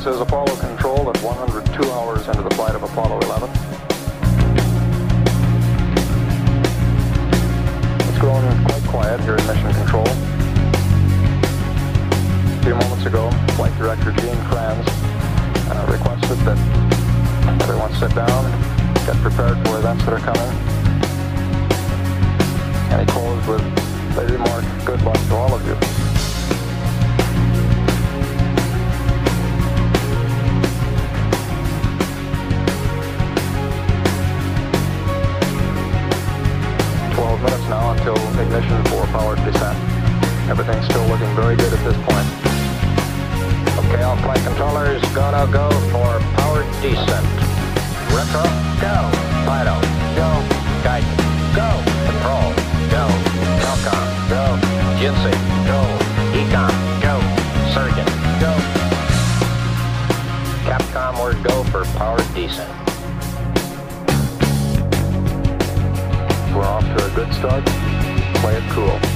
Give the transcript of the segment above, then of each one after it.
This is Apollo Control at 102 hours into the flight of Apollo 11. It's grown quite quiet here in Mission Control. A few moments ago, Flight Director Gene Kranz uh, requested that everyone sit down and get prepared for events that are coming. And he closed with the remark, good luck to all of you. Ignition for powered descent. Everything's still looking very good at this point. Okay, all flight controllers, gonna go for powered descent. Retro, go. Fido, go. Guidance, go. Control, go. Telcom, go. GNC, go. EECOM, go. Surgeon, go. Capcom, we're go for powered descent. We're off to a good start. Play it cool.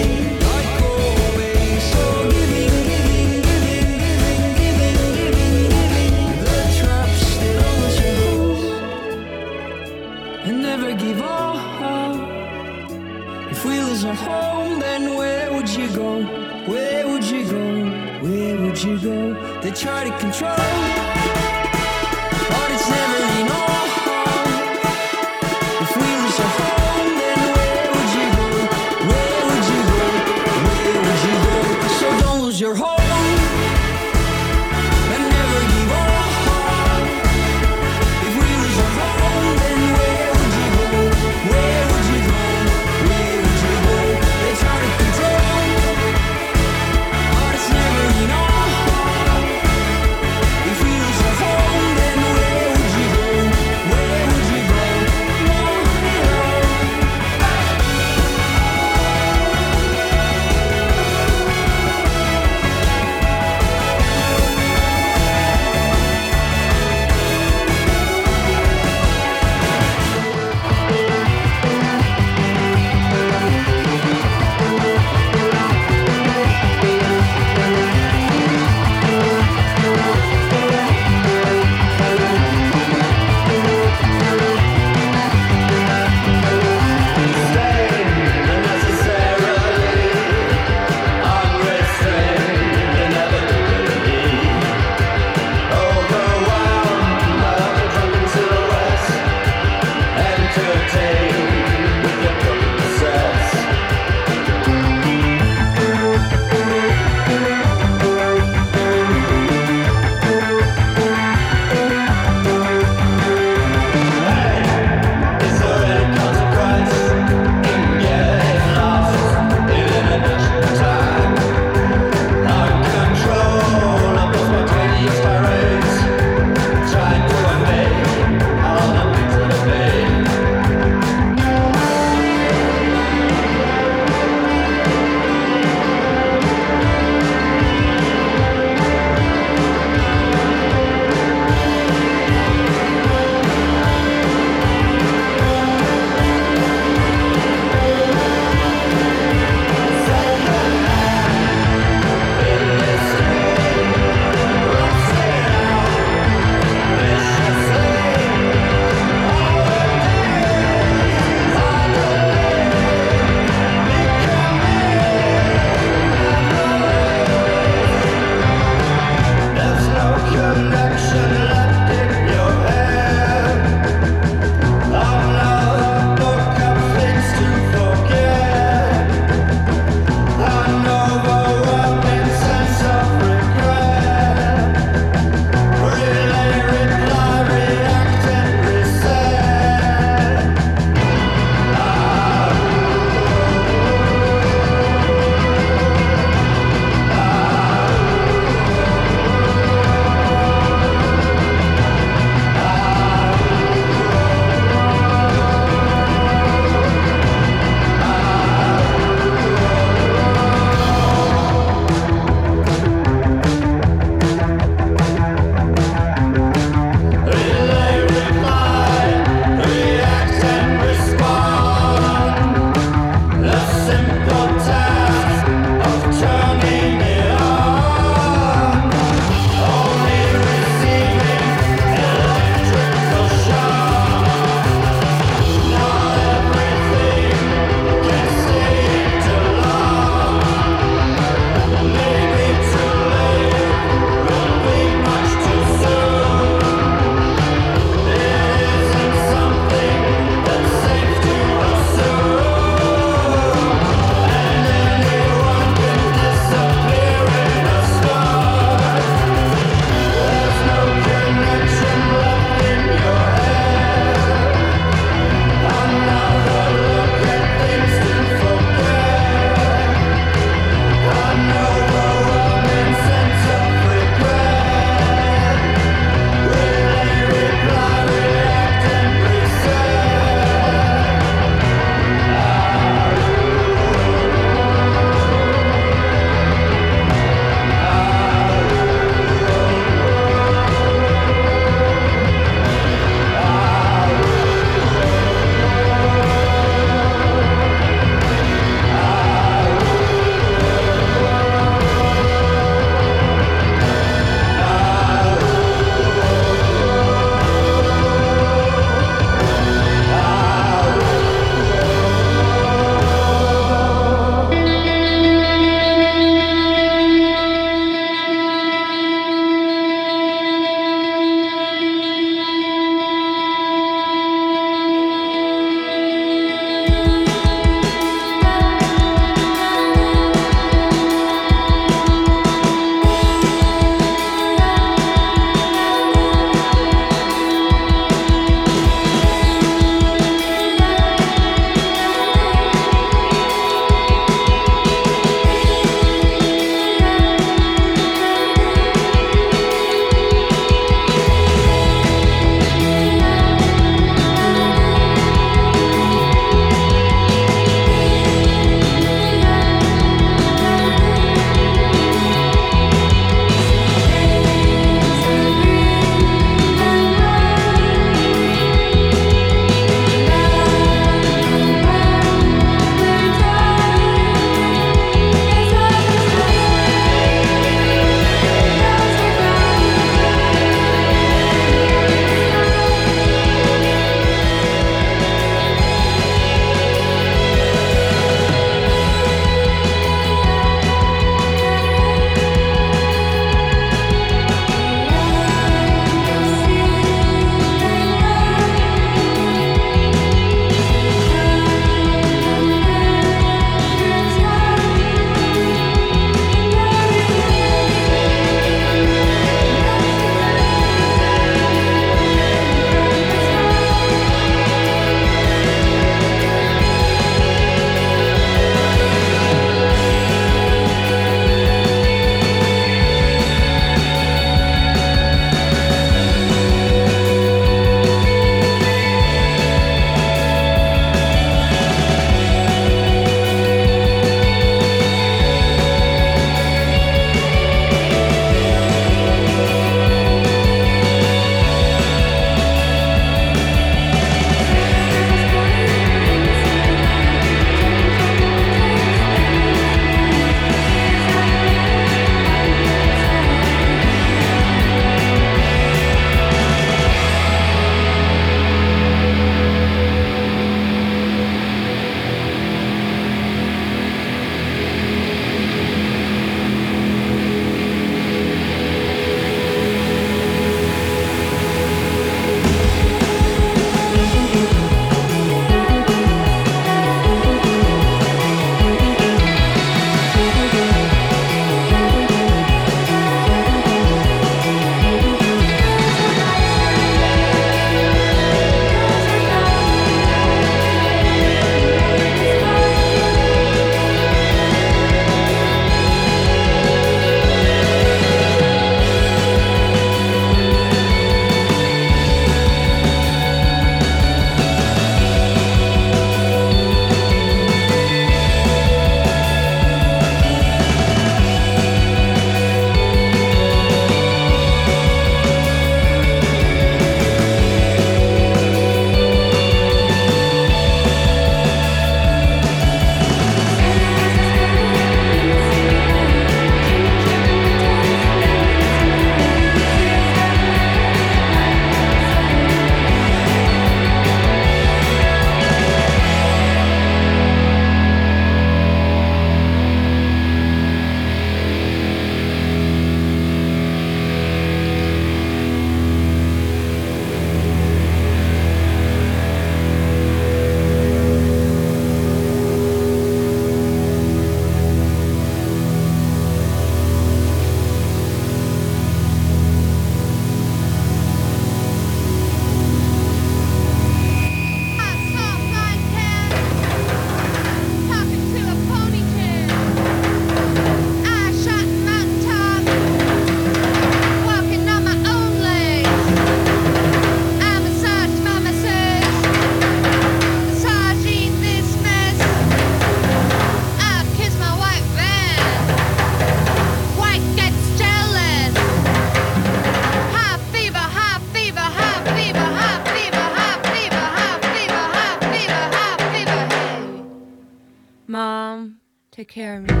care of me.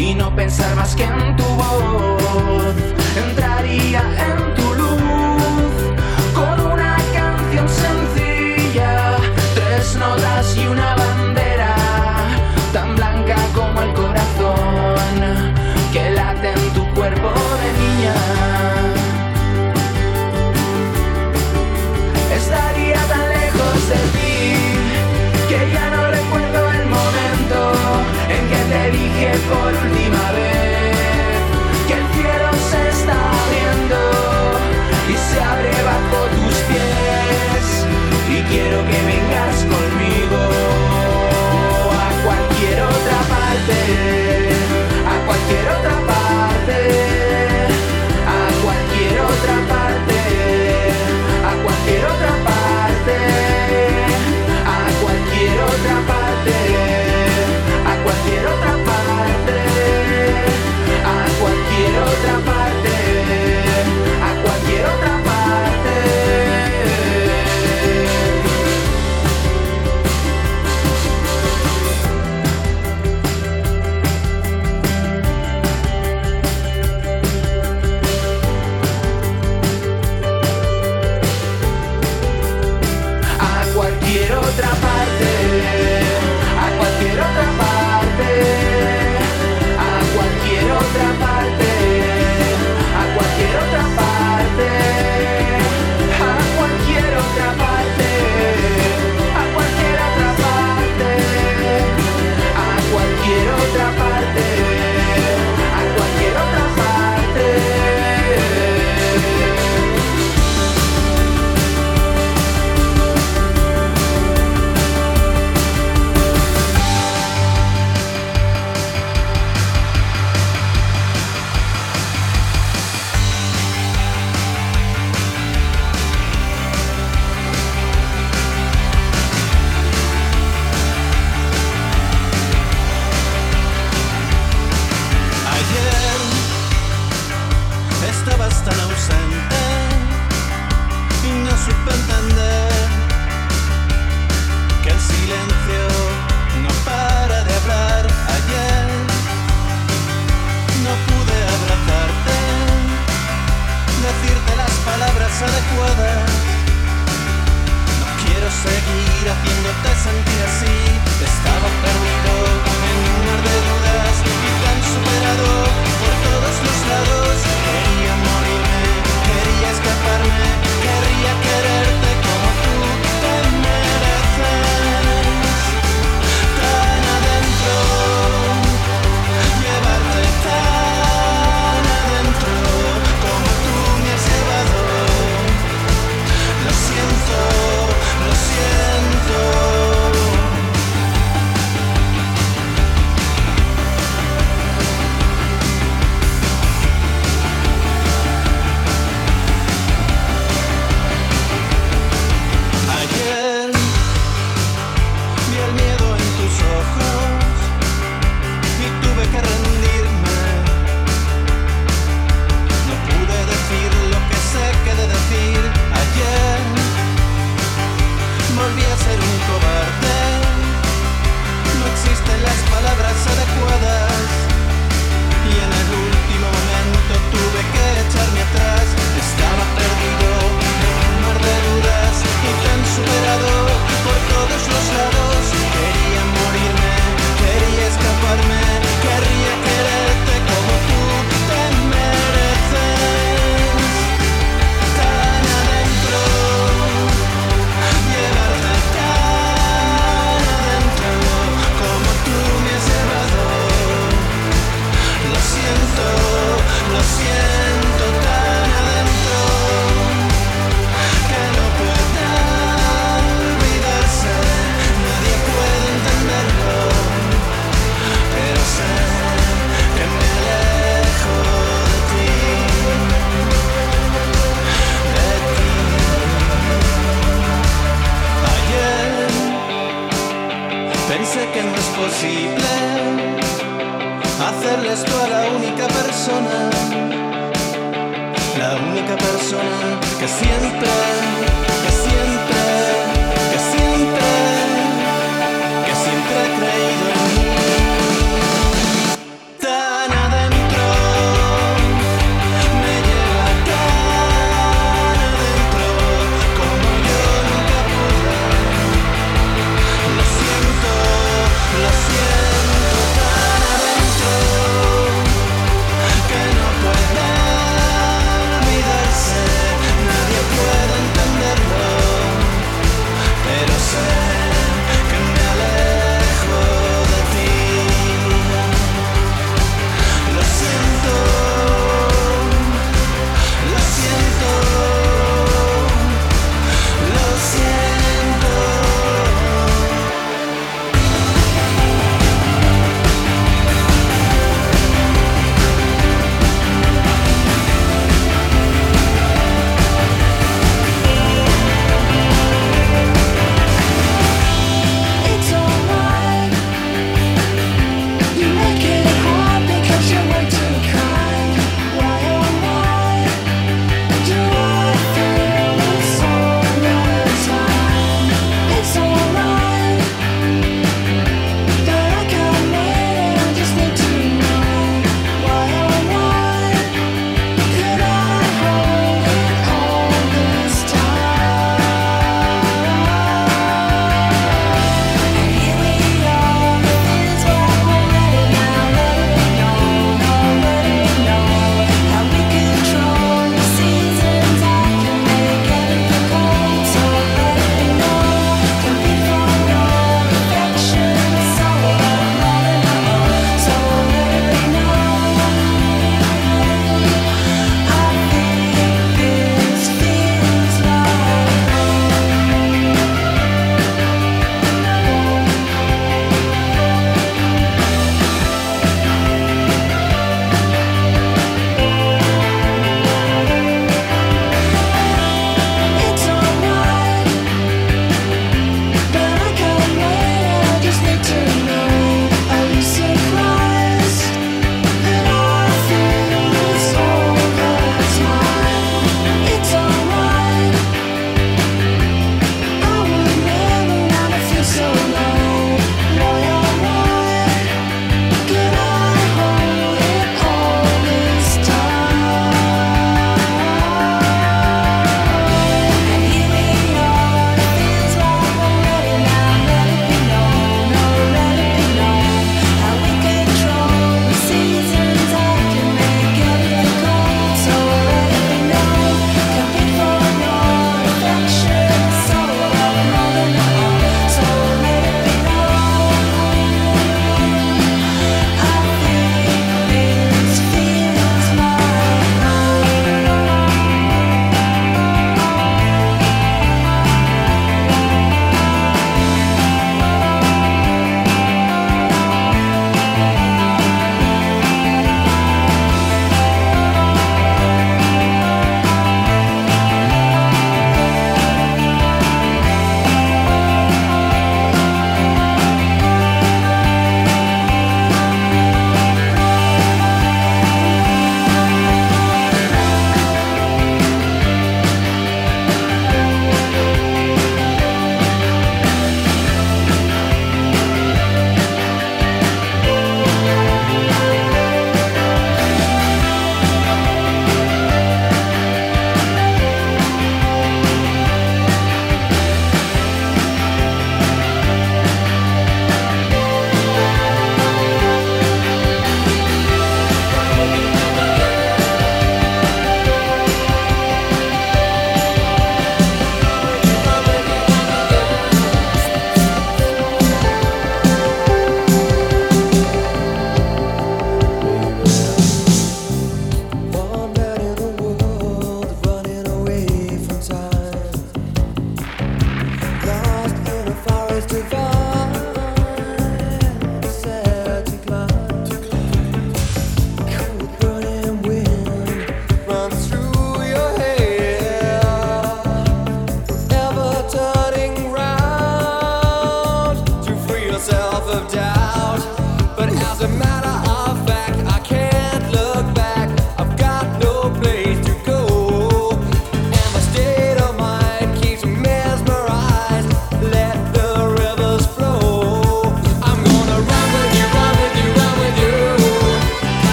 Y no pensar más que en tu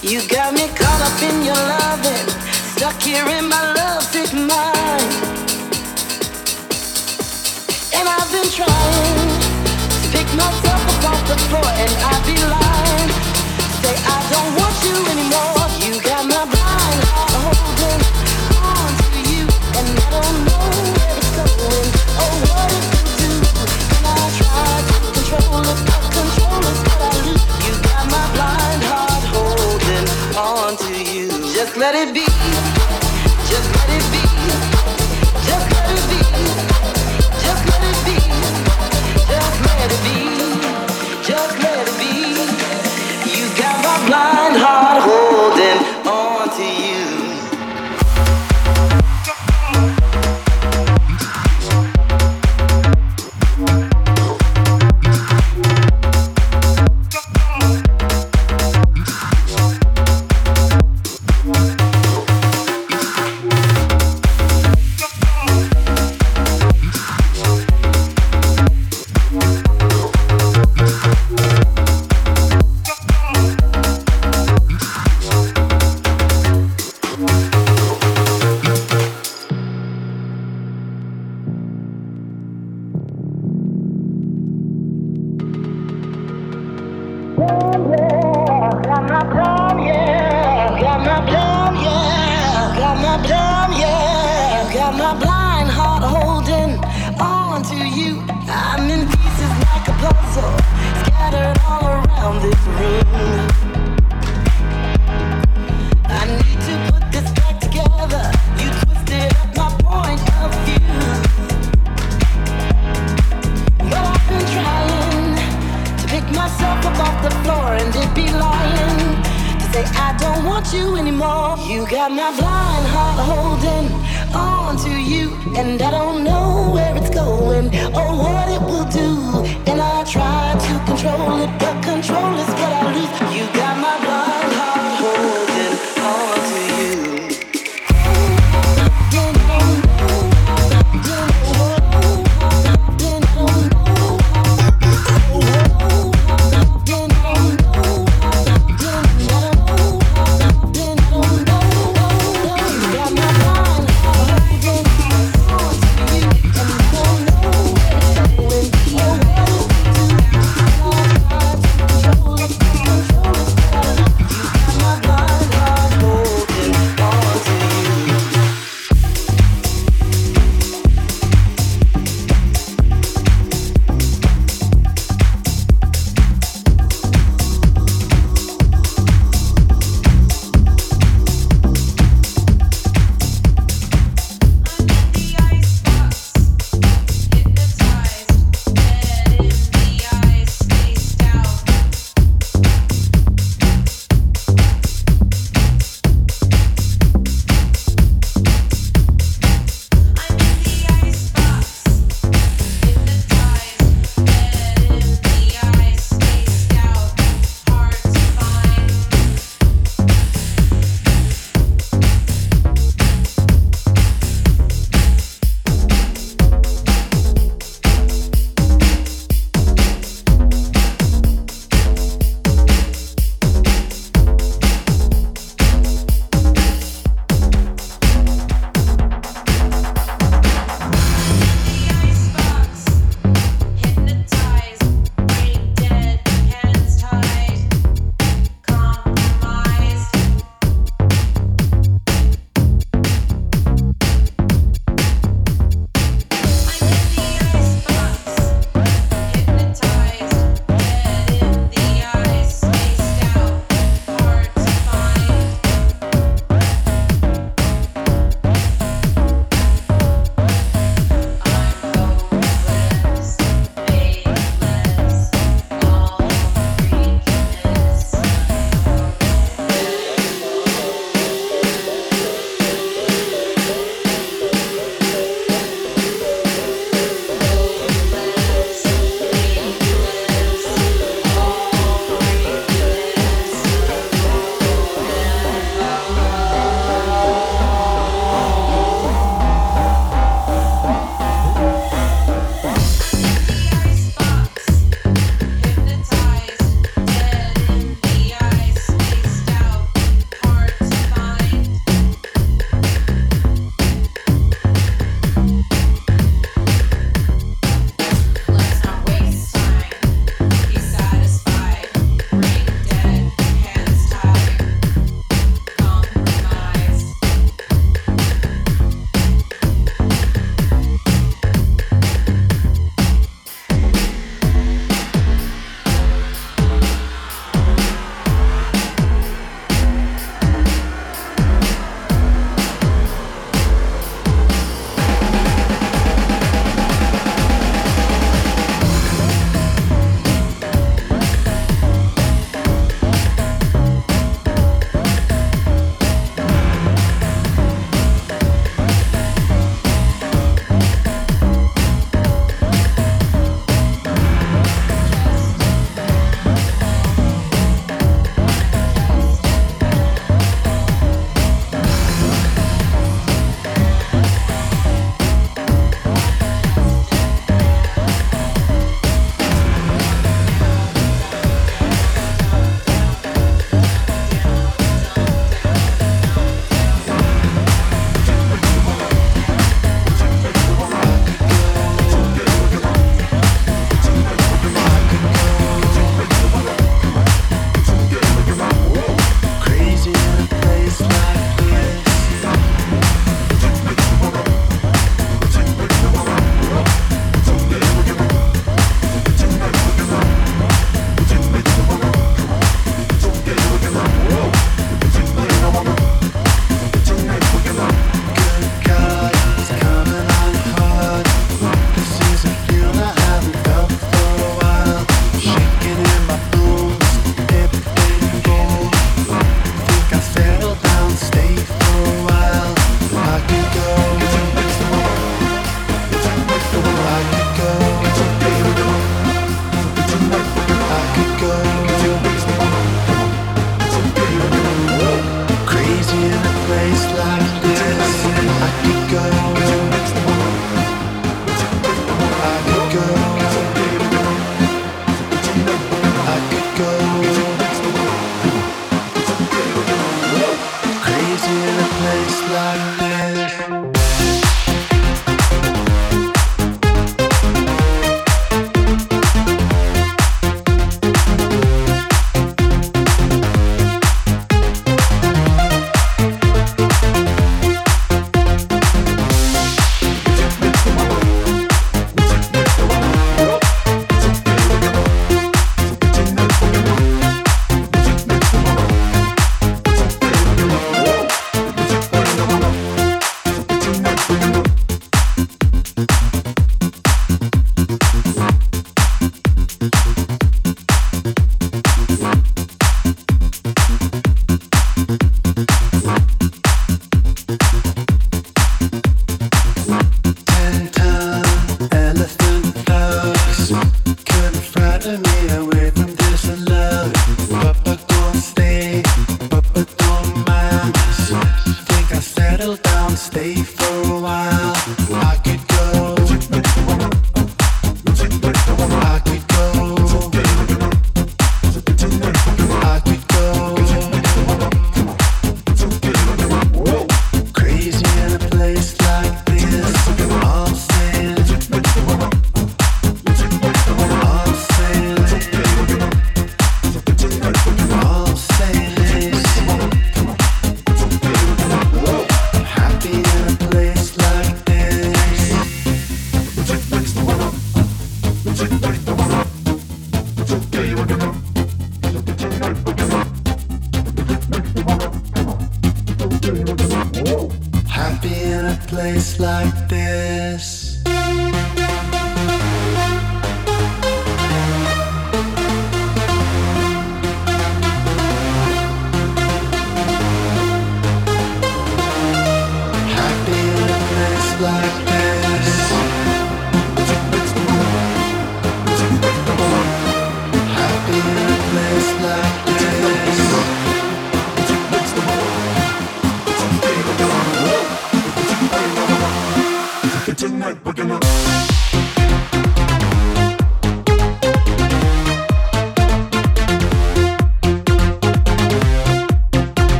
You got me caught up in your loving, stuck here in my lovesick mind. And I've been trying to pick myself up off the floor, and I'd be lying. Say I don't want you anymore. You got my blind holding on to you, and I don't know where it's going. Oh, what it will do. And I try to control it, control is let it be. Just let it be. Just let it be. Just let it be. Just let it be. Just let it be. You got my blind heart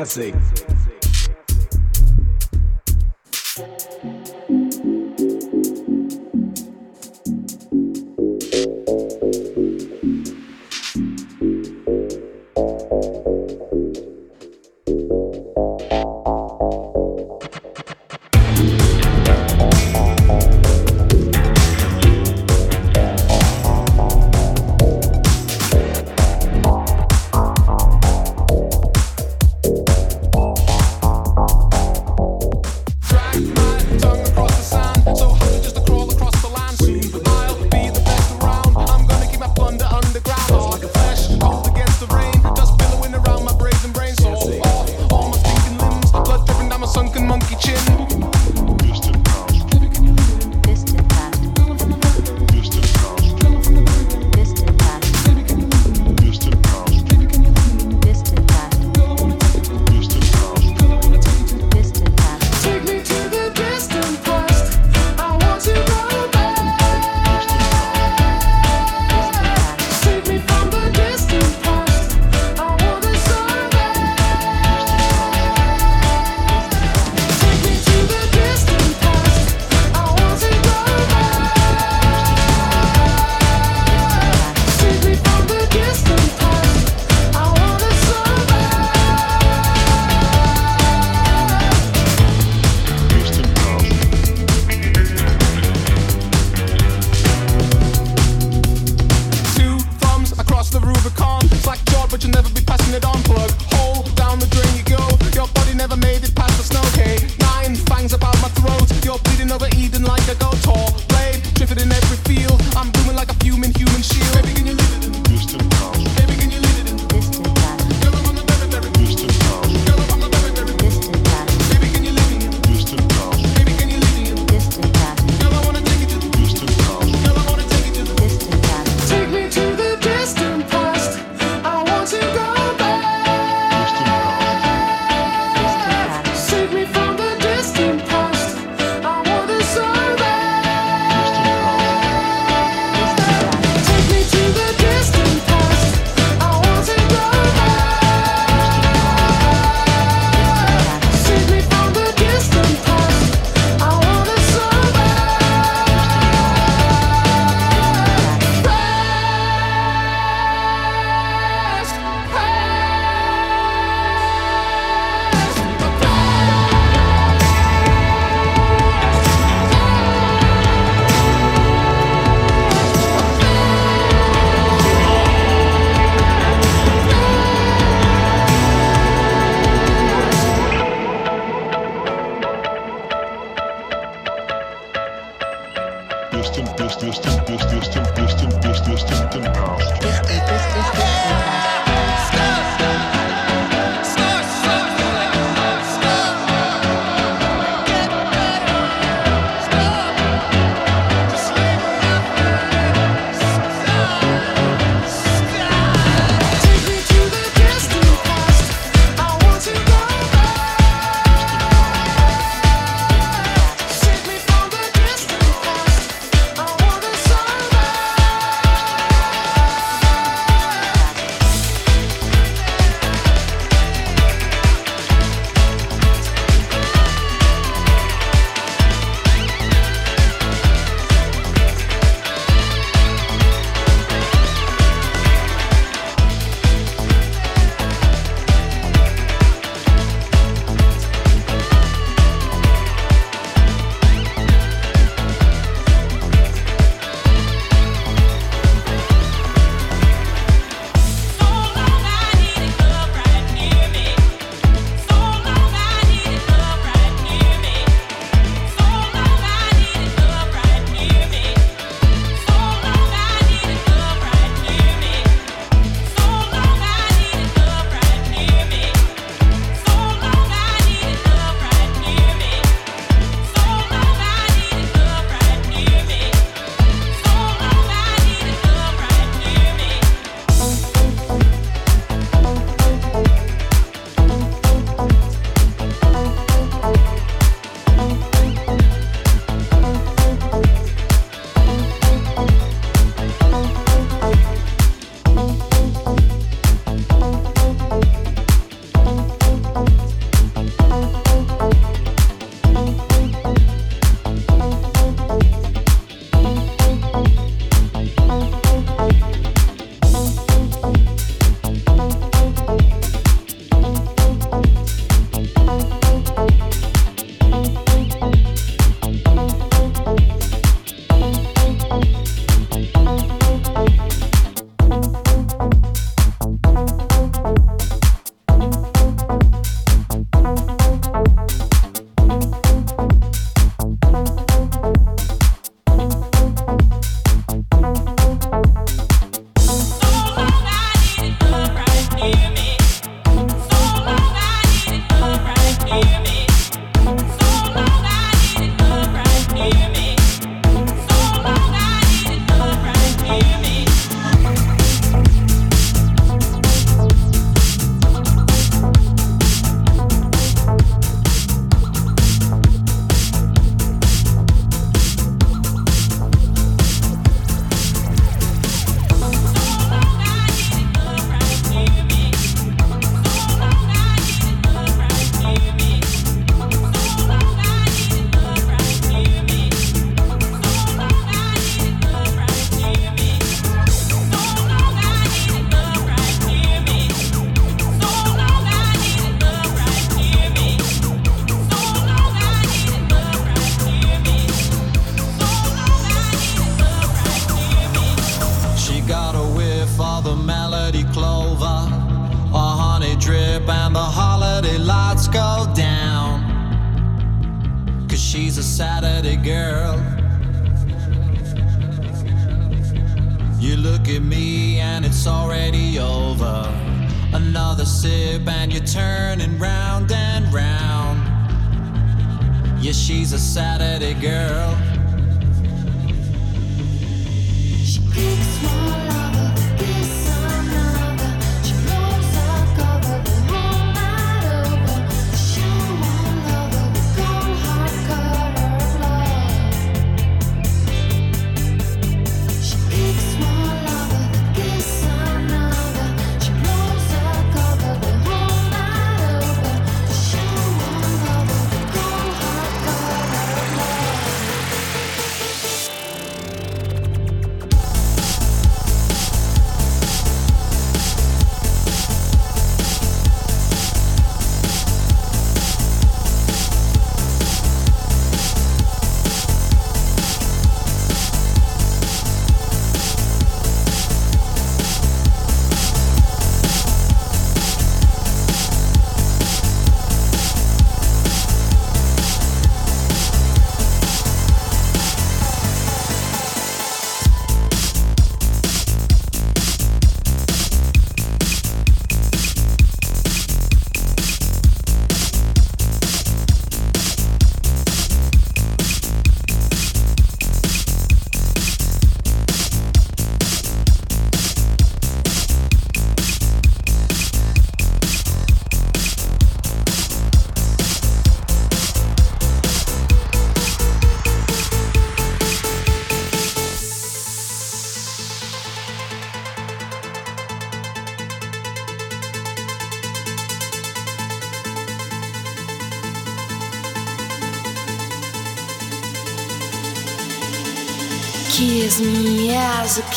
dancing.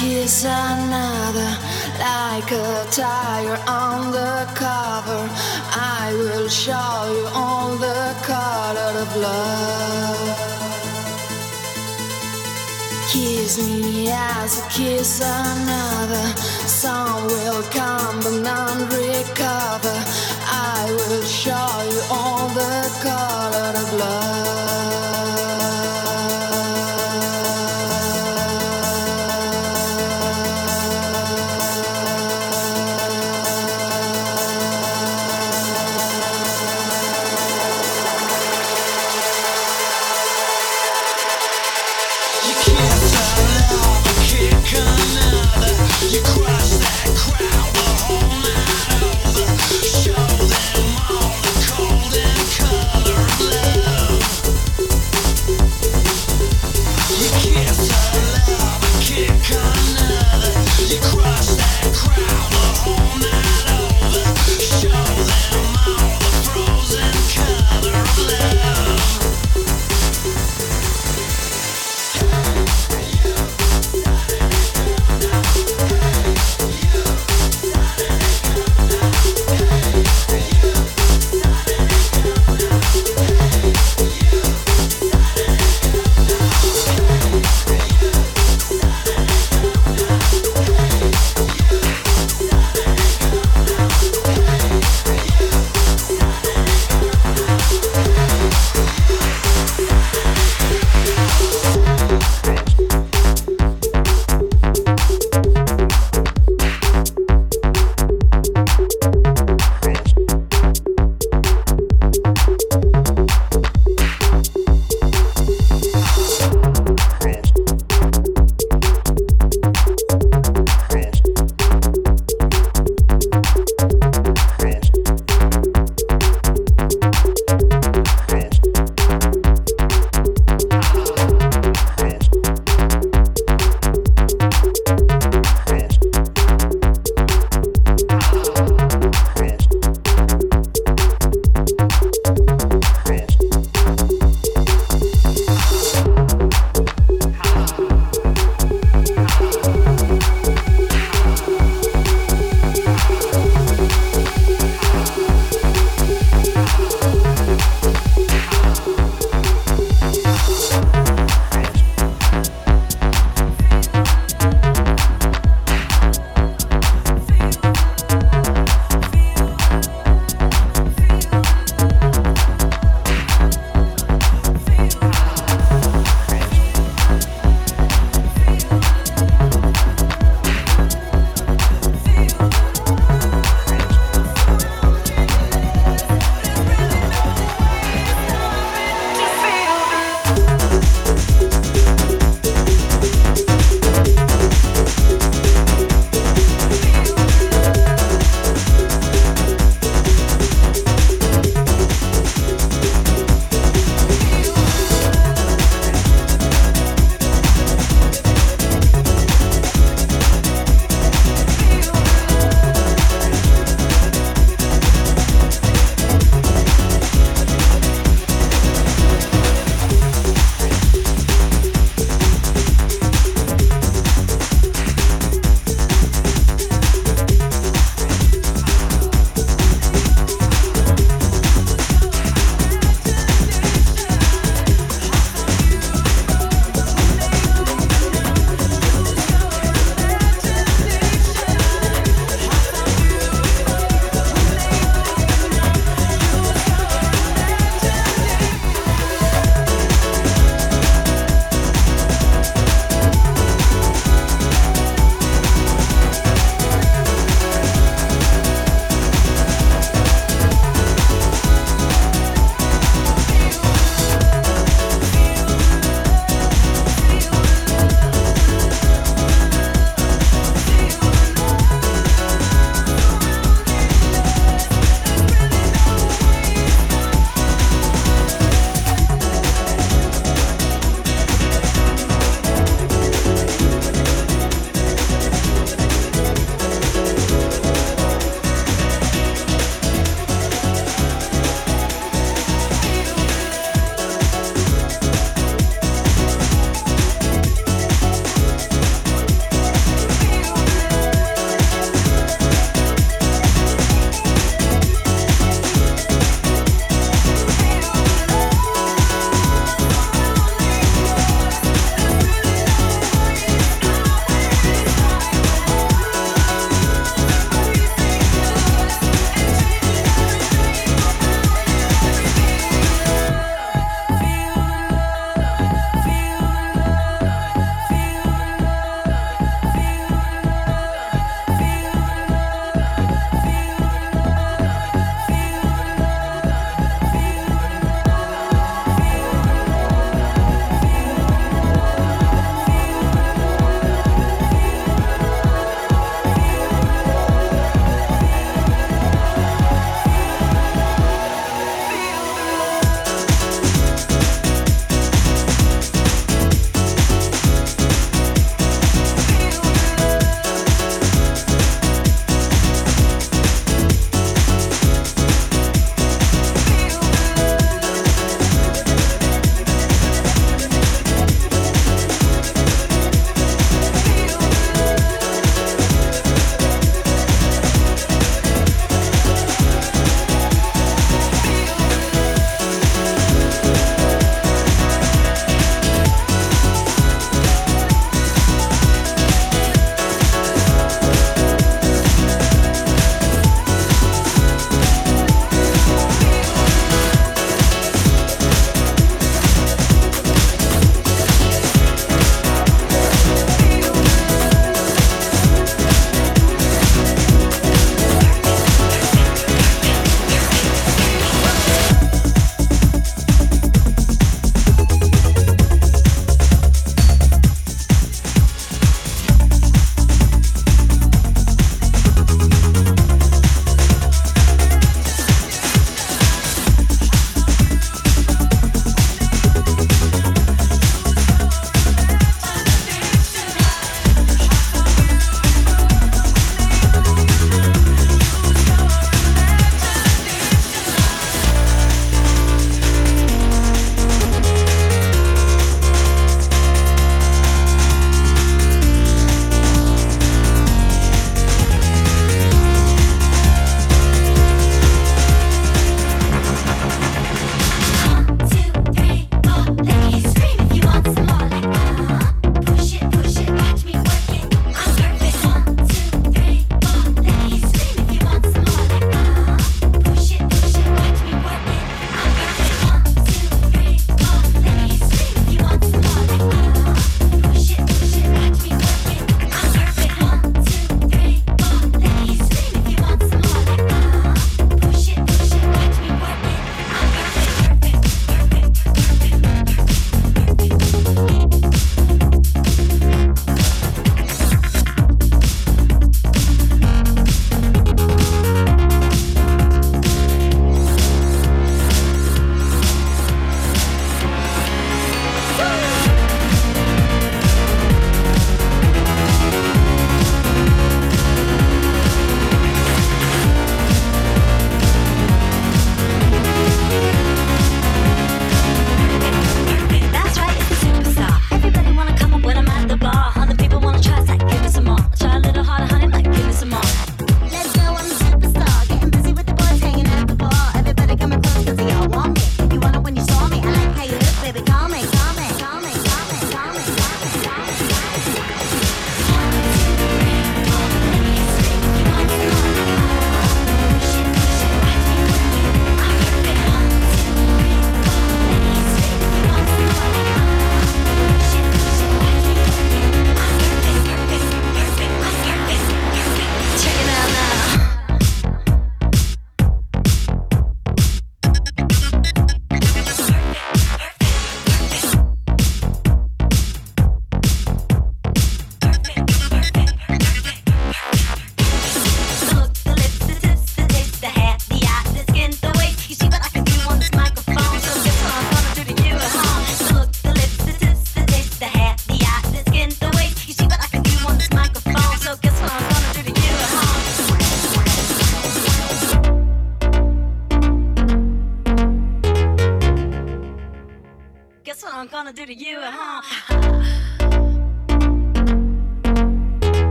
Kiss another, like a tire on the cover. I will show you all the color of love. Kiss me as a kiss another. Some will come but none recover. I will show you all the color of You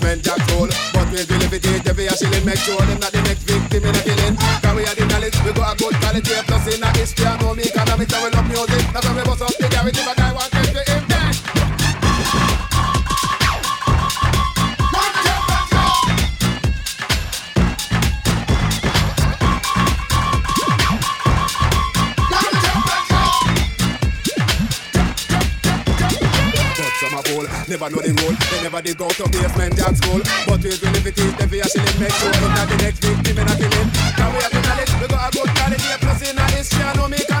movement jack tool. But we will the it is every year shilling, make sure them not the next victim in the killing. Cause we are the knowledge, we got a good quality, plus in our history, I know me economics, and we love music. That's why we bust up the garage but I guy wants to get him dead. Never know the role never did go to basement jack school. But ways we live it is deviation, it make sure that the next victim and not kill him. Can we have the knowledge? We got a good knowledge, yeah, plus in a history, I know me can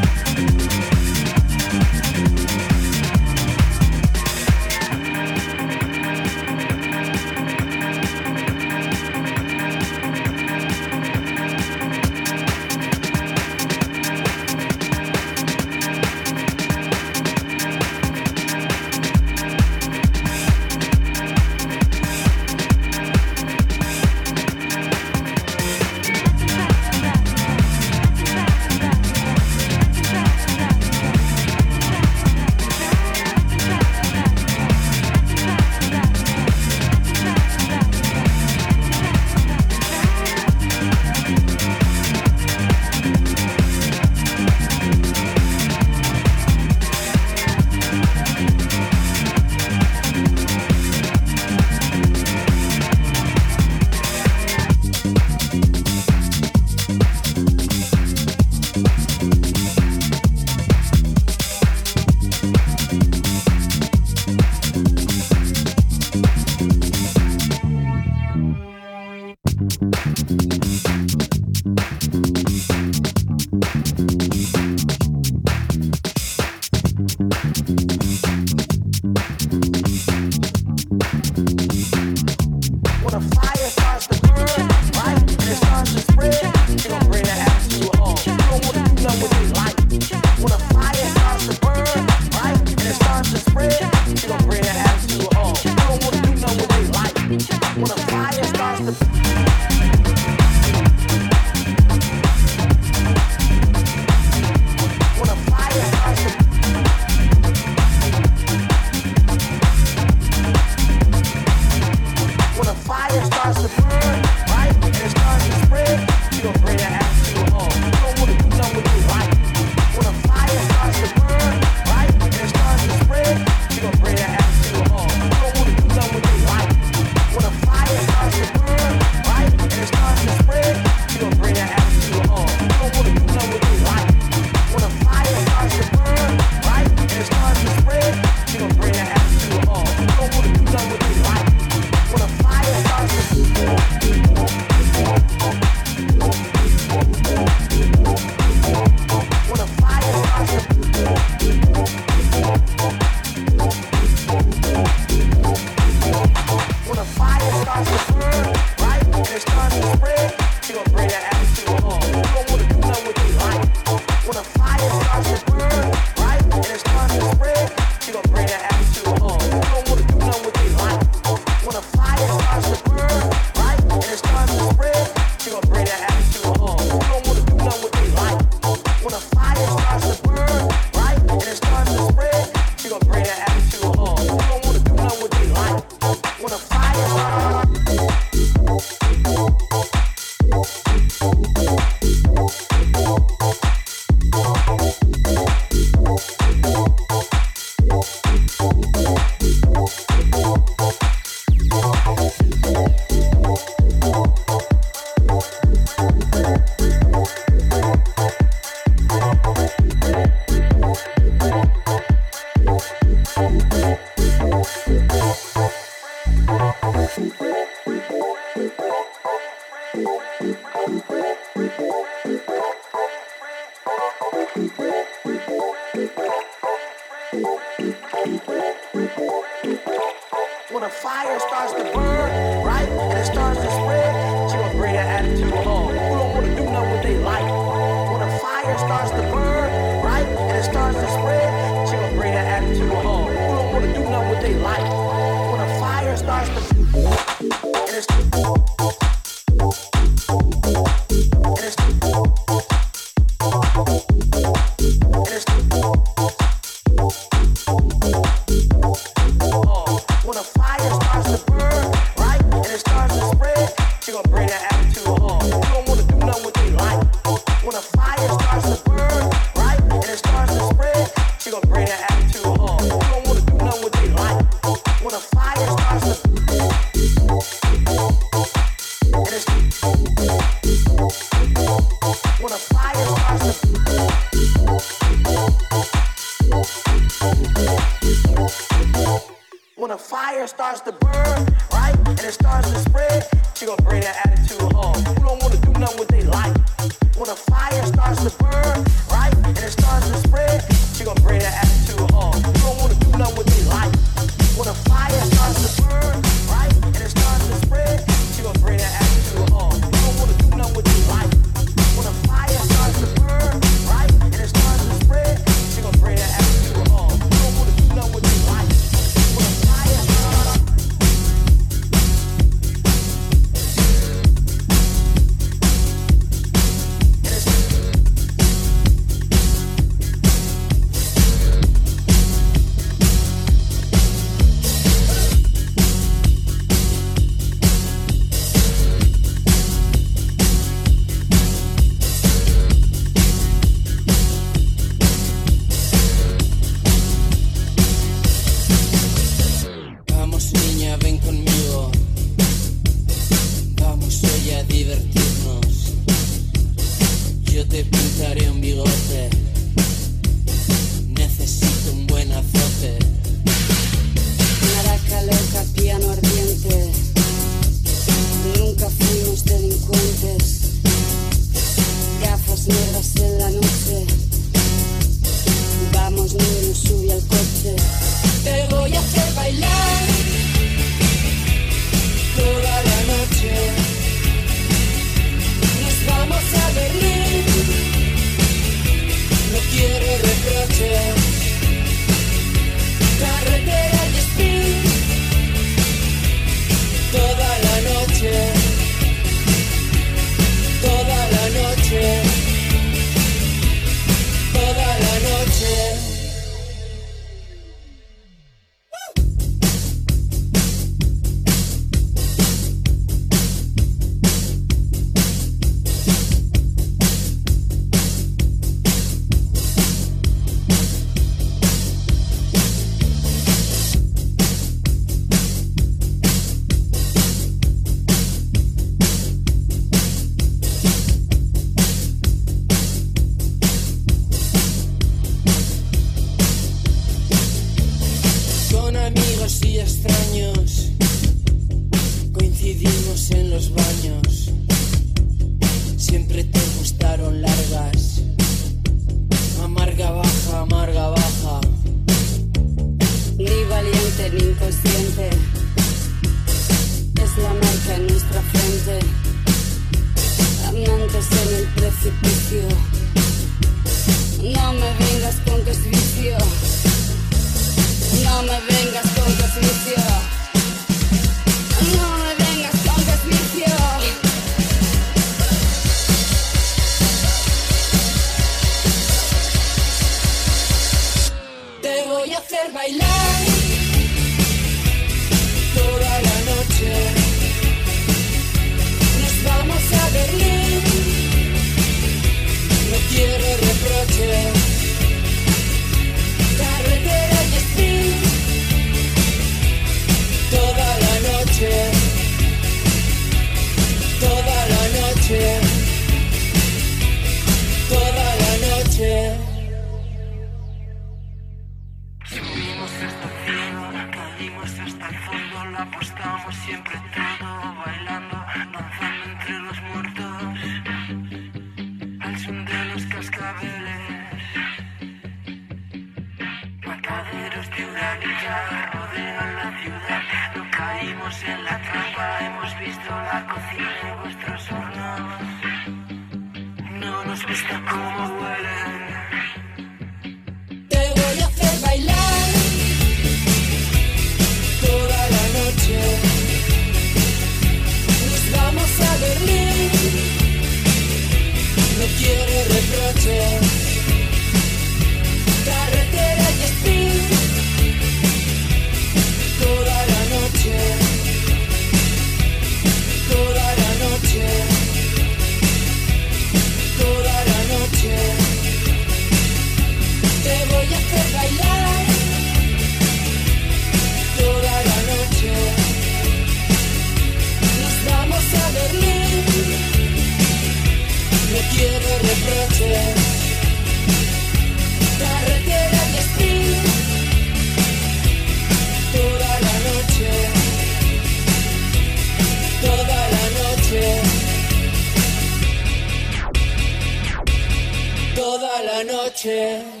la